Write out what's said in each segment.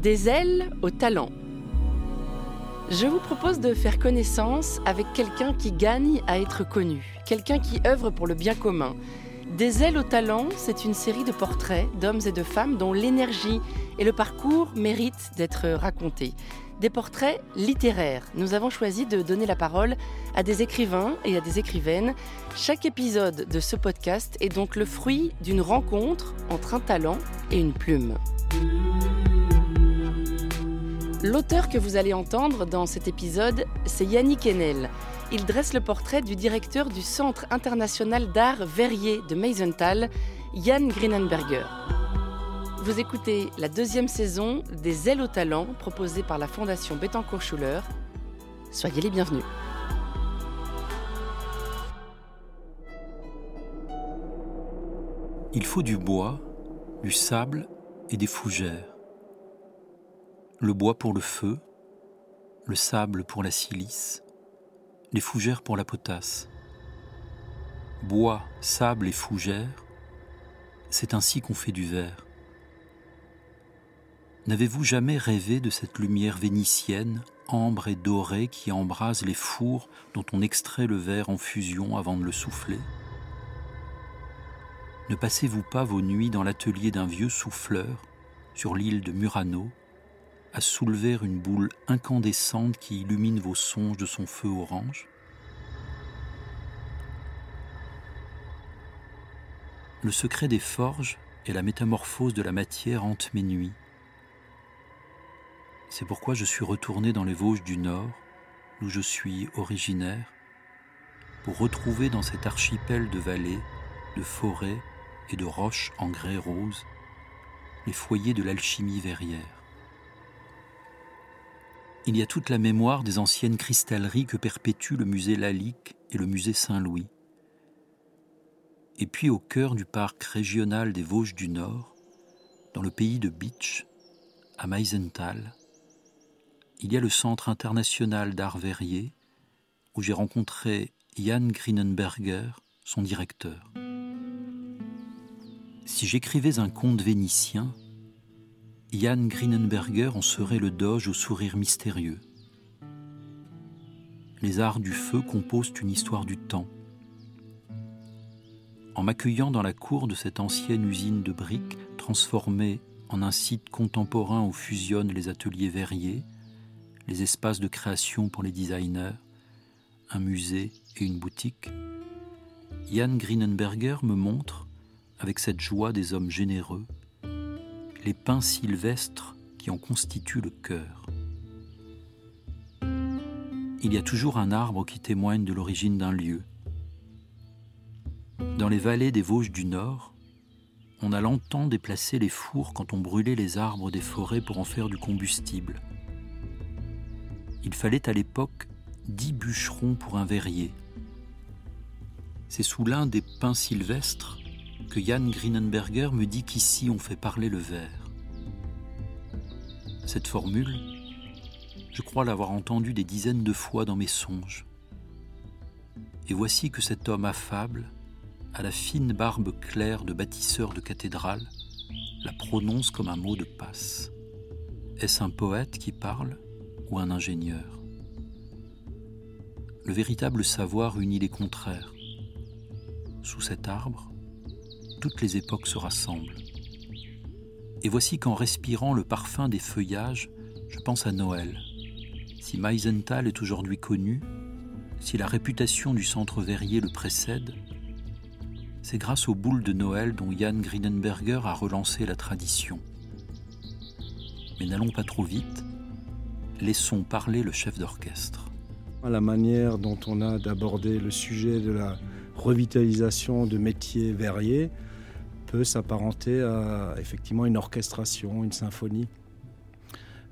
Des ailes au talent. Je vous propose de faire connaissance avec quelqu'un qui gagne à être connu, quelqu'un qui œuvre pour le bien commun. Des ailes au talent, c'est une série de portraits d'hommes et de femmes dont l'énergie et le parcours méritent d'être racontés. Des portraits littéraires. Nous avons choisi de donner la parole à des écrivains et à des écrivaines. Chaque épisode de ce podcast est donc le fruit d'une rencontre entre un talent et une plume. L'auteur que vous allez entendre dans cet épisode, c'est Yannick Enel. Il dresse le portrait du directeur du Centre international d'art Verrier de Meisenthal, Jan Grinenberger. Vous écoutez la deuxième saison des Ailes au talent proposée par la Fondation Bettencourt-Schuller. Soyez les bienvenus. Il faut du bois, du sable et des fougères le bois pour le feu, le sable pour la silice, les fougères pour la potasse. Bois, sable et fougères, c'est ainsi qu'on fait du verre. N'avez-vous jamais rêvé de cette lumière vénitienne, ambre et dorée, qui embrase les fours dont on extrait le verre en fusion avant de le souffler? Ne passez-vous pas vos nuits dans l'atelier d'un vieux souffleur, sur l'île de Murano, à soulever une boule incandescente qui illumine vos songes de son feu orange Le secret des forges et la métamorphose de la matière hantent mes nuits. C'est pourquoi je suis retourné dans les Vosges du Nord, d'où je suis originaire, pour retrouver dans cet archipel de vallées, de forêts et de roches en grès rose les foyers de l'alchimie verrière. Il y a toute la mémoire des anciennes cristalleries que perpétuent le musée Lalique et le musée Saint-Louis. Et puis au cœur du parc régional des Vosges du Nord, dans le pays de Bitsch, à Meisenthal, il y a le Centre international d'art verrier où j'ai rencontré Jan Grinenberger, son directeur. Si j'écrivais un conte vénitien, Jan Grinenberger en serait le doge au sourire mystérieux. Les arts du feu composent une histoire du temps. En m'accueillant dans la cour de cette ancienne usine de briques transformée en un site contemporain où fusionnent les ateliers verriers, les espaces de création pour les designers, un musée et une boutique, Jan Grinenberger me montre, avec cette joie des hommes généreux, les pins sylvestres qui en constituent le cœur. Il y a toujours un arbre qui témoigne de l'origine d'un lieu. Dans les vallées des Vosges du Nord, on a longtemps déplacé les fours quand on brûlait les arbres des forêts pour en faire du combustible. Il fallait à l'époque dix bûcherons pour un verrier. C'est sous l'un des pins sylvestres que Jan Grinenberger me dit qu'ici on fait parler le verre. Cette formule, je crois l'avoir entendue des dizaines de fois dans mes songes. Et voici que cet homme affable, à la fine barbe claire de bâtisseur de cathédrale, la prononce comme un mot de passe. Est-ce un poète qui parle ou un ingénieur? Le véritable savoir unit les contraires. Sous cet arbre, toutes les époques se rassemblent. Et voici qu'en respirant le parfum des feuillages, je pense à Noël. Si Meisenthal est aujourd'hui connu, si la réputation du centre verrier le précède, c'est grâce aux boules de Noël dont Jan Grinenberger a relancé la tradition. Mais n'allons pas trop vite, laissons parler le chef d'orchestre. La manière dont on a d'aborder le sujet de la revitalisation de métiers verriers, peut s'apparenter à effectivement une orchestration, une symphonie.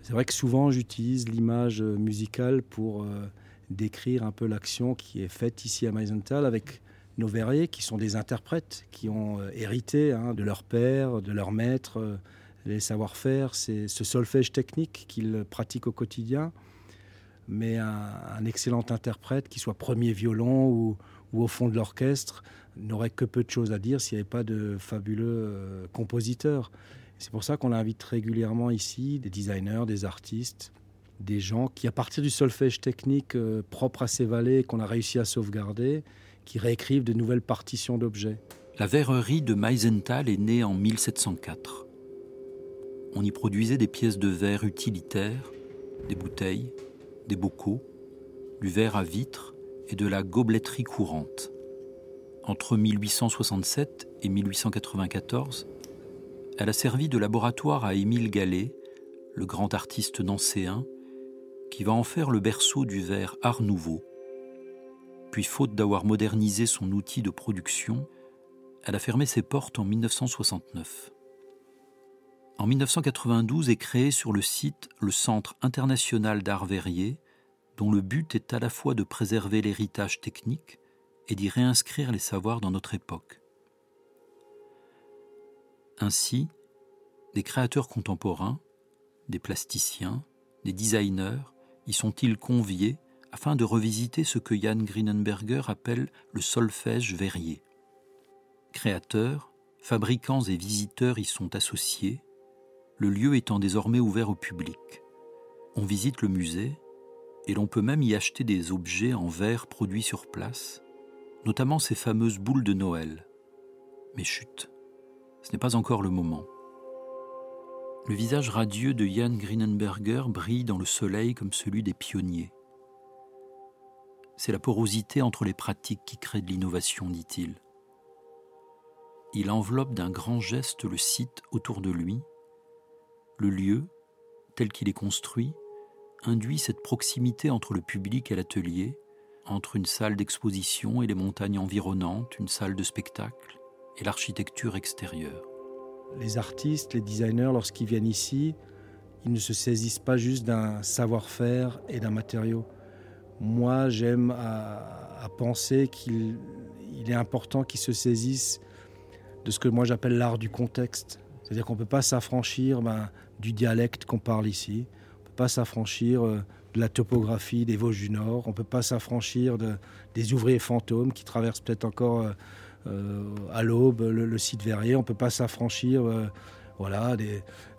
C'est vrai que souvent j'utilise l'image musicale pour euh, décrire un peu l'action qui est faite ici à Meisenthal avec nos verriers qui sont des interprètes qui ont euh, hérité hein, de leur père, de leur maître, euh, les savoir-faire, c'est ce solfège technique qu'ils pratiquent au quotidien. Mais un, excellent interprète, qui soit premier violon ou, ou au fond de l'orchestre, n'aurait que peu de choses à dire s'il n'y avait pas de fabuleux euh, compositeurs. C'est pour ça qu'on invite régulièrement ici des designers, des artistes, des gens qui, à partir du solfège technique euh, propre à ces vallées qu'on a réussi à sauvegarder, qui réécrivent de nouvelles partitions d'objets. La verrerie de Meisenthal est née en 1704. On y produisait des pièces de verre utilitaires, des bouteilles, des bocaux, du verre à vitre et de la gobeletterie courante. Entre 1867 et 1894, elle a servi de laboratoire à Émile Gallet, le grand artiste nancéen, qui va en faire le berceau du verre Art Nouveau. Puis, faute d'avoir modernisé son outil de production, elle a fermé ses portes en 1969. En 1992 est créé sur le site le Centre international d'art verrier, dont le but est à la fois de préserver l'héritage technique et d'y réinscrire les savoirs dans notre époque. Ainsi, des créateurs contemporains, des plasticiens, des designers y sont-ils conviés afin de revisiter ce que Jan Grinenberger appelle le solfège verrier. Créateurs, fabricants et visiteurs y sont associés, le lieu étant désormais ouvert au public. On visite le musée et l'on peut même y acheter des objets en verre produits sur place, notamment ces fameuses boules de Noël. Mais chut, ce n'est pas encore le moment. Le visage radieux de Jan Grinenberger brille dans le soleil comme celui des pionniers. C'est la porosité entre les pratiques qui crée de l'innovation, dit-il. Il enveloppe d'un grand geste le site autour de lui. Le lieu, tel qu'il est construit, induit cette proximité entre le public et l'atelier, entre une salle d'exposition et les montagnes environnantes, une salle de spectacle et l'architecture extérieure. Les artistes, les designers, lorsqu'ils viennent ici, ils ne se saisissent pas juste d'un savoir-faire et d'un matériau. Moi, j'aime à, penser qu'il est important qu'ils se saisissent de ce que moi j'appelle l'art du contexte. C'est-à-dire qu'on ne peut pas s'affranchir ben, du dialecte qu'on parle ici, pas s'affranchir euh, de la topographie des Vosges du Nord, on ne peut pas s'affranchir de, des ouvriers fantômes qui traversent peut-être encore euh, euh, à l'aube le, site verrier, on ne peut pas s'affranchir voilà,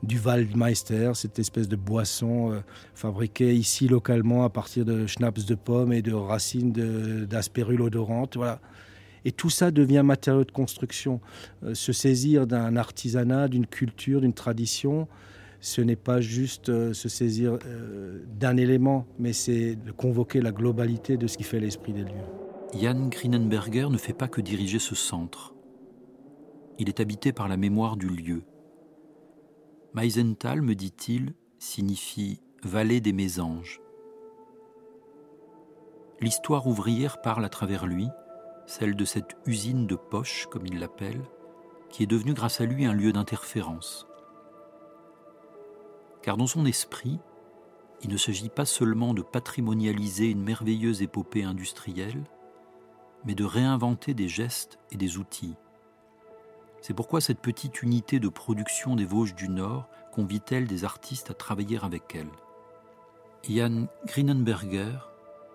du Waldmeister, cette espèce de boisson fabriquée ici localement à partir de schnapps de pommes et de racines d'asperule odorante. Voilà. Et tout ça devient matériau de construction. Se saisir d'un artisanat, d'une culture, d'une tradition, ce n'est pas juste euh, se saisir euh, d'un élément, mais c'est de convoquer la globalité de ce qui fait l'esprit des lieux. Jan Grinenberger ne fait pas que diriger ce centre. Il est habité par la mémoire du lieu. Meisenthal, me dit-il, signifie vallée des mésanges. L'histoire ouvrière parle à travers lui, celle de cette usine de poche, comme il l'appelle, qui est devenue grâce à lui un lieu d'interférence. Car dans son esprit, il ne s'agit pas seulement de patrimonialiser une merveilleuse épopée industrielle, mais de réinventer des gestes et des outils. C'est pourquoi cette petite unité de production des Vosges du Nord convie-t-elle des artistes à travailler avec elle. Jan Grinenberger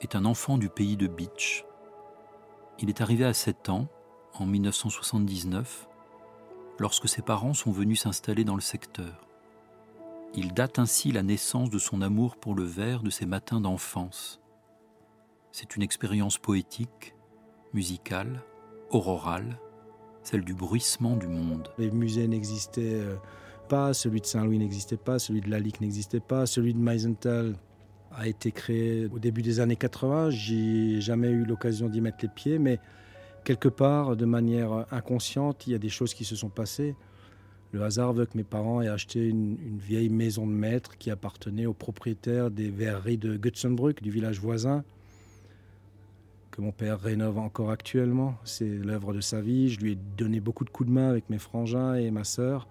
est un enfant du pays de Beach, il est arrivé à 7 ans, en 1979, lorsque ses parents sont venus s'installer dans le secteur. Il date ainsi la naissance de son amour pour le verre de ses matins d'enfance. C'est une expérience poétique, musicale, aurorale, celle du bruissement du monde. Les musées n'existaient euh, pas, celui de Saint-Louis n'existait pas, celui de Lalique n'existait pas, celui de Meisenthal a été créé au début des années 80. J'ai jamais eu l'occasion d'y mettre les pieds, mais quelque part, de manière inconsciente, il y a des choses qui se sont passées. Le hasard veut que mes parents aient acheté une, vieille maison de maître qui appartenait au propriétaire des verreries de Gutzenbrück, du village voisin, que mon père rénove encore actuellement. C'est l'œuvre de sa vie. Je lui ai donné beaucoup de coups de main avec mes frangins et ma sœur.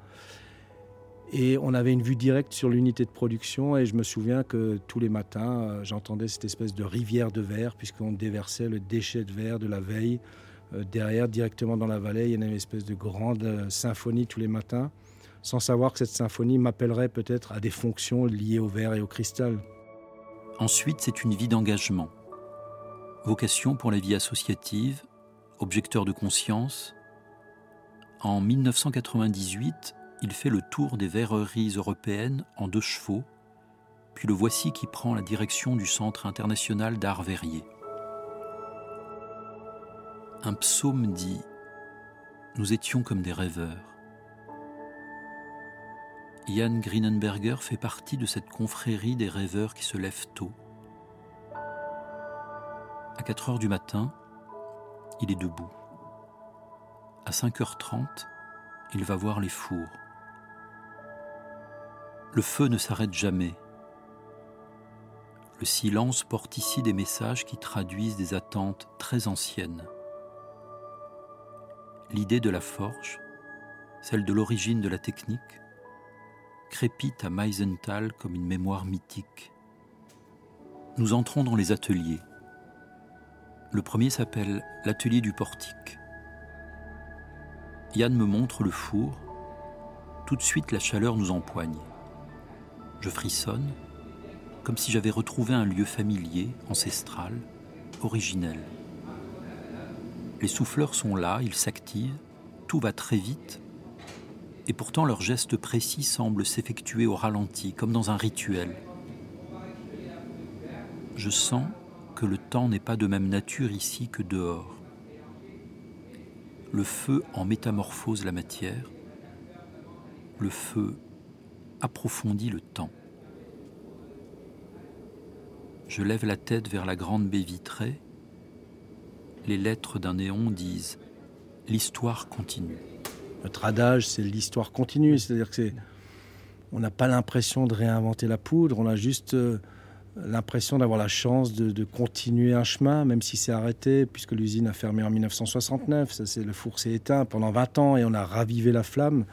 Et on avait une vue directe sur l'unité de production et je me souviens que tous les matins, euh, j'entendais cette espèce de rivière de verre puisqu'on déversait le déchet de verre de la veille. Euh, derrière, directement dans la vallée, il y avait une espèce de grande euh, symphonie tous les matins, sans savoir que cette symphonie m'appellerait peut-être à des fonctions liées au verre et au cristal. Ensuite, c'est une vie d'engagement. Vocation pour la vie associative, objecteur de conscience. En 1998, il fait le tour des verreries européennes en deux chevaux, puis le voici qui prend la direction du Centre international d'art verrier. Un psaume dit Nous étions comme des rêveurs. Jan Grinenberger fait partie de cette confrérie des rêveurs qui se lèvent tôt. À 4 heures du matin, il est debout. À 5h30, il va voir les fours. Le feu ne s'arrête jamais. Le silence porte ici des messages qui traduisent des attentes très anciennes. L'idée de la forge, celle de l'origine de la technique, crépite à Meisenthal comme une mémoire mythique. Nous entrons dans les ateliers. Le premier s'appelle l'atelier du portique. Yann me montre le four. Tout de suite, la chaleur nous empoigne. Je frissonne, comme si j'avais retrouvé un lieu familier, ancestral, originel. Les souffleurs sont là, ils s'activent, tout va très vite, et pourtant leur geste précis semble s'effectuer au ralenti, comme dans un rituel. Je sens que le temps n'est pas de même nature ici que dehors. Le feu en métamorphose la matière, le feu approfondit le temps. Je lève la tête vers la grande baie vitrée. Les lettres d'un néon disent L'histoire continue. Notre adage, c'est l'histoire continue, c'est-à-dire que on n'a pas l'impression de réinventer la poudre, on a juste euh, l'impression d'avoir la chance de, continuer un chemin, même si c'est arrêté, puisque l'usine a fermé en 1969. Ça, le four s'est éteint pendant 20 ans et on a ravivé la flamme.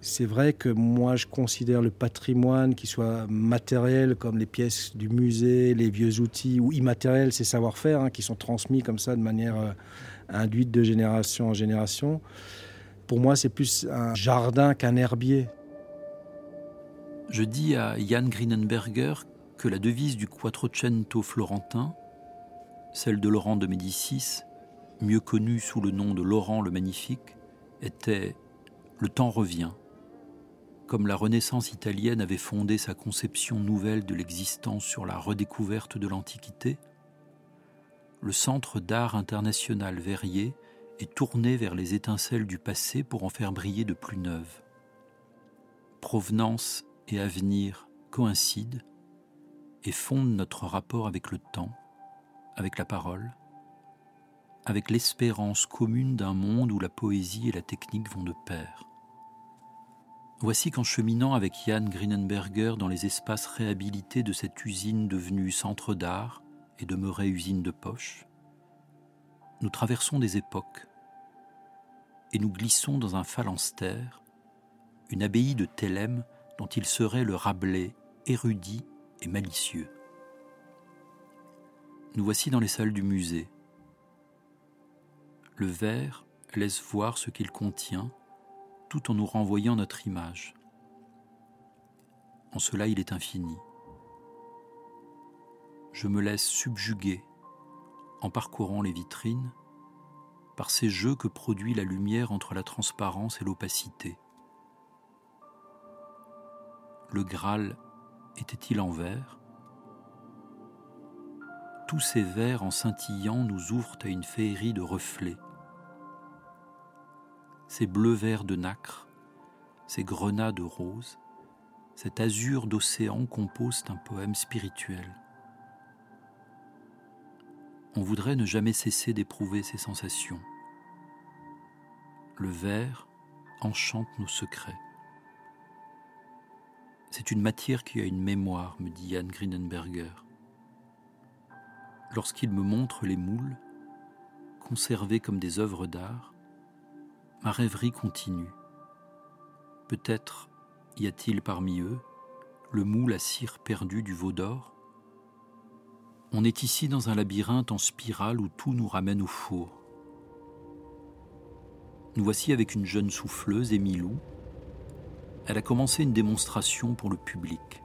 C'est vrai que moi, je considère le patrimoine, qui soit matériel, comme les pièces du musée, les vieux outils, ou immatériel, ces savoir-faire, hein, qui sont transmis comme ça de manière euh, induite de génération en génération. Pour moi, c'est plus un jardin qu'un herbier. Je dis à Jan Grinenberger que la devise du Quattrocento florentin, celle de Laurent de Médicis, mieux connu sous le nom de Laurent le Magnifique, était Le temps revient. Comme la Renaissance italienne avait fondé sa conception nouvelle de l'existence sur la redécouverte de l'Antiquité, le Centre d'art international Verrier et tourner vers les étincelles du passé pour en faire briller de plus neuves. Provenance et avenir coïncident et fondent notre rapport avec le temps, avec la parole, avec l'espérance commune d'un monde où la poésie et la technique vont de pair. Voici qu'en cheminant avec Jan Grinenberger dans les espaces réhabilités de cette usine devenue centre d'art et demeurée usine de poche, nous traversons des époques et nous glissons dans un phalanstère, une abbaye de Thélème dont il serait le Rabelais érudit et malicieux. Nous voici dans les salles du musée. Le verre laisse voir ce qu'il contient tout en nous renvoyant notre image. En cela il est infini. Je me laisse subjuguer en parcourant les vitrines par ces jeux que produit la lumière entre la transparence et l'opacité. Le Graal était-il en verre? Tous ces verres en scintillant nous ouvrent à une féerie de reflets. Ces bleus-verts de nacre, ces grenades roses, cet azur d'océan composent un poème spirituel on voudrait ne jamais cesser d'éprouver ces sensations. Le verre enchante nos secrets. C'est une matière qui a une mémoire, me dit Jan Grinenberger. Lorsqu'il me montre les moules, conservés comme des œuvres d'art, ma rêverie continue. Peut-être y a-t-il parmi eux le moule à cire perdu du veau d'or? On est ici dans un labyrinthe en spirale où tout nous ramène au four. Nous voici avec une jeune souffleuse, Émilou. Elle a commencé une démonstration pour le public.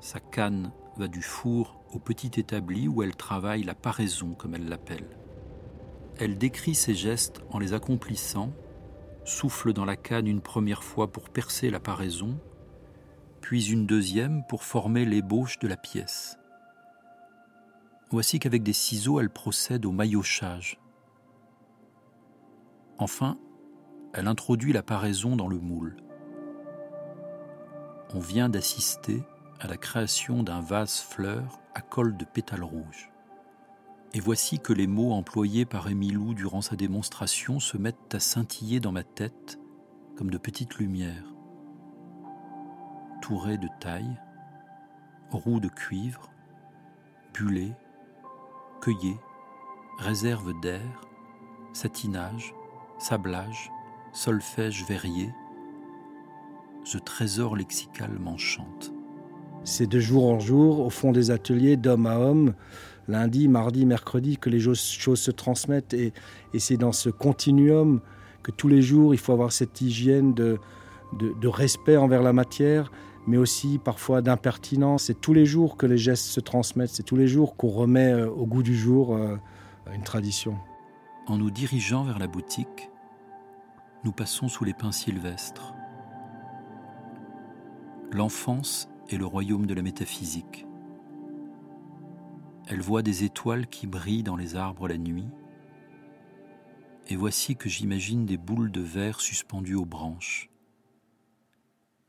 Sa canne va du four au petit établi où elle travaille la paraison, comme elle l'appelle. Elle décrit ses gestes en les accomplissant souffle dans la canne une première fois pour percer la paraison, puis une deuxième pour former l'ébauche de la pièce. Voici qu'avec des ciseaux, elle procède au maillochage. Enfin, elle introduit la paraison dans le moule. On vient d'assister à la création d'un vase fleur à col de pétales rouges. Et voici que les mots employés par Émilou durant sa démonstration se mettent à scintiller dans ma tête comme de petites lumières. Tourée de taille, roue de cuivre, bullé, cueillé, réserve d'air, satinage, sablage, solfège verrier, ce trésor lexical m'enchante. C'est de jour en jour, au fond des ateliers, d'homme à homme, lundi, mardi, mercredi, que les choses se transmettent. Et, c'est dans ce continuum que tous les jours, il faut avoir cette hygiène de, de, respect envers la matière, mais aussi parfois d'impertinence. C'est tous les jours que les gestes se transmettent, c'est tous les jours qu'on remet euh, au goût du jour euh, une tradition. En nous dirigeant vers la boutique, nous passons sous les pins sylvestres. L'enfance est le royaume de la métaphysique. Elle voit des étoiles qui brillent dans les arbres la nuit, et voici que j'imagine des boules de verre suspendues aux branches.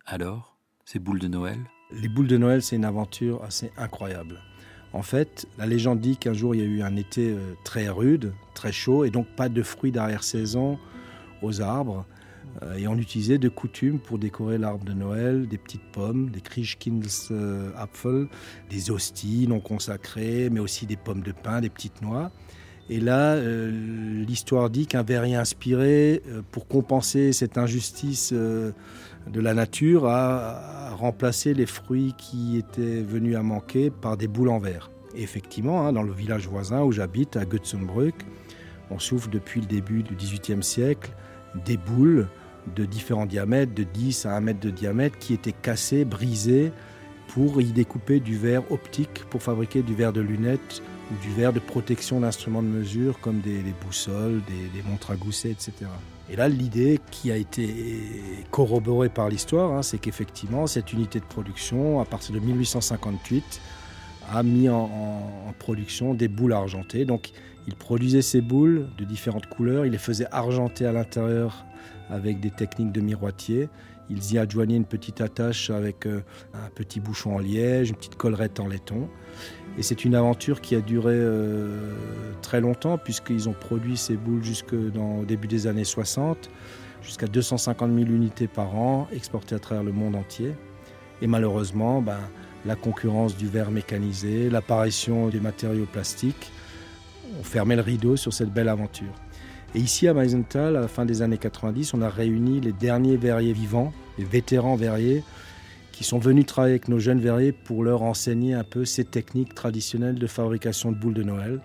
Alors, ces boules de Noël? Les boules de Noël, c'est une aventure assez incroyable. En fait, la légende dit qu'un jour il y a eu un été euh, très rude, très chaud, et donc pas de fruits d'arrière-saison aux arbres. Euh, et on utilisait de coutume pour décorer l'arbre de Noël des petites pommes, des Apfel, des hosties non consacrées, mais aussi des pommes de pin, des petites noix. Et là, euh, l'histoire dit qu'un verrier inspiré, euh, pour compenser cette injustice de la nature, a, remplacé les fruits qui étaient venus à manquer par des boules en verre. Et effectivement, hein, dans le village voisin où j'habite, à Götzenbrück, on souffle depuis le début du XVIIIe siècle des boules de différents diamètres, de 10 à 1 mètre de diamètre, qui étaient cassées, brisées, pour y découper du verre optique pour fabriquer du verre de lunettes ou du verre de protection d'instruments de mesure comme des, boussoles, des, montres à gousset, etc. Et là, l'idée qui a été corroborée par l'histoire, hein, c'est qu'effectivement, cette unité de production, à partir de 1858, a mis en, en production des boules argentées. Donc, il produisait ces boules de différentes couleurs, il les faisait argenter à l'intérieur avec des techniques de miroitier. Ils y adjoignaient une petite attache avec euh, un petit bouchon en liège, une petite collerette en laiton. Et c'est une aventure qui a duré euh, très longtemps, puisqu'ils ont produit ces boules jusque dans, au début des années 60, jusqu'à 250 000 unités par an, exportées à travers le monde entier. Et malheureusement, ben, la concurrence du verre mécanisé, l'apparition des matériaux plastiques on fermait le rideau sur cette belle aventure. Et ici à Meisenthal, à la fin des années 90, on a réuni les derniers verriers vivants, les vétérans verriers, qui sont venus travailler avec nos jeunes verriers pour leur enseigner un peu ces techniques traditionnelles de fabrication de boules de Noël.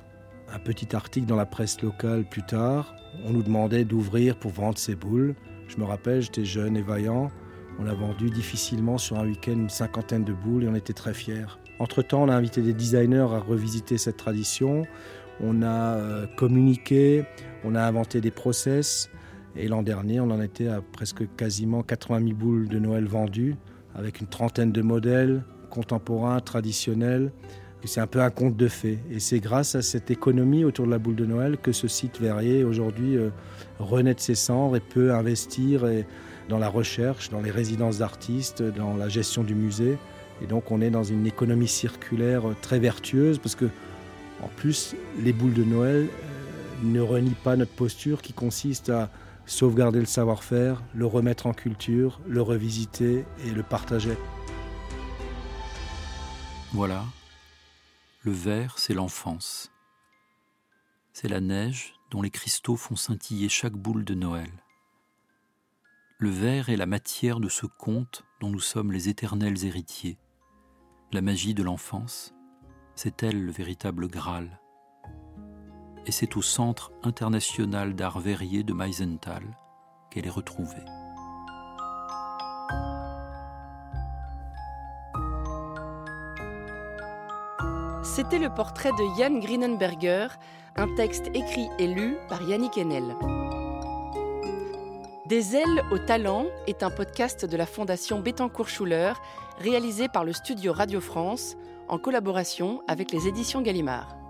Un petit article dans la presse locale plus tard, on nous demandait d'ouvrir pour vendre ces boules. Je me rappelle, j'étais jeune et vaillant. On a vendu difficilement sur un week-end une cinquantaine de boules et on était très fiers. Entre-temps, on a invité des designers à revisiter cette tradition on a euh, communiqué, on a inventé des process. Et l'an dernier, on en était à presque quasiment 80 000 boules de Noël vendues, avec une trentaine de modèles contemporains, traditionnels. C'est un peu un conte de fées. Et c'est grâce à cette économie autour de la boule de Noël que ce site verrier aujourd'hui euh, renaît de ses cendres et peut investir dans la recherche, dans les résidences d'artistes, dans la gestion du musée. Et donc on est dans une économie circulaire euh, très vertueuse parce que en plus, les boules de Noël euh, ne renient pas notre posture qui consiste à sauvegarder le savoir-faire, le remettre en culture, le revisiter et le partager. Voilà, le verre, c'est l'enfance. C'est la neige dont les cristaux font scintiller chaque boule de Noël. Le verre est la matière de ce conte dont nous sommes les éternels héritiers. La magie de l'enfance, c'est elle le véritable Graal. Et c'est au Centre international d'art verrier de Meisenthal qu'elle est retrouvée. C'était le portrait de Jan Grinenberger, un texte écrit et lu par Yannick Enel. Des ailes au talent est un podcast de la Fondation Bettencourt-Schuller réalisé par le studio Radio France en collaboration avec les éditions Gallimard.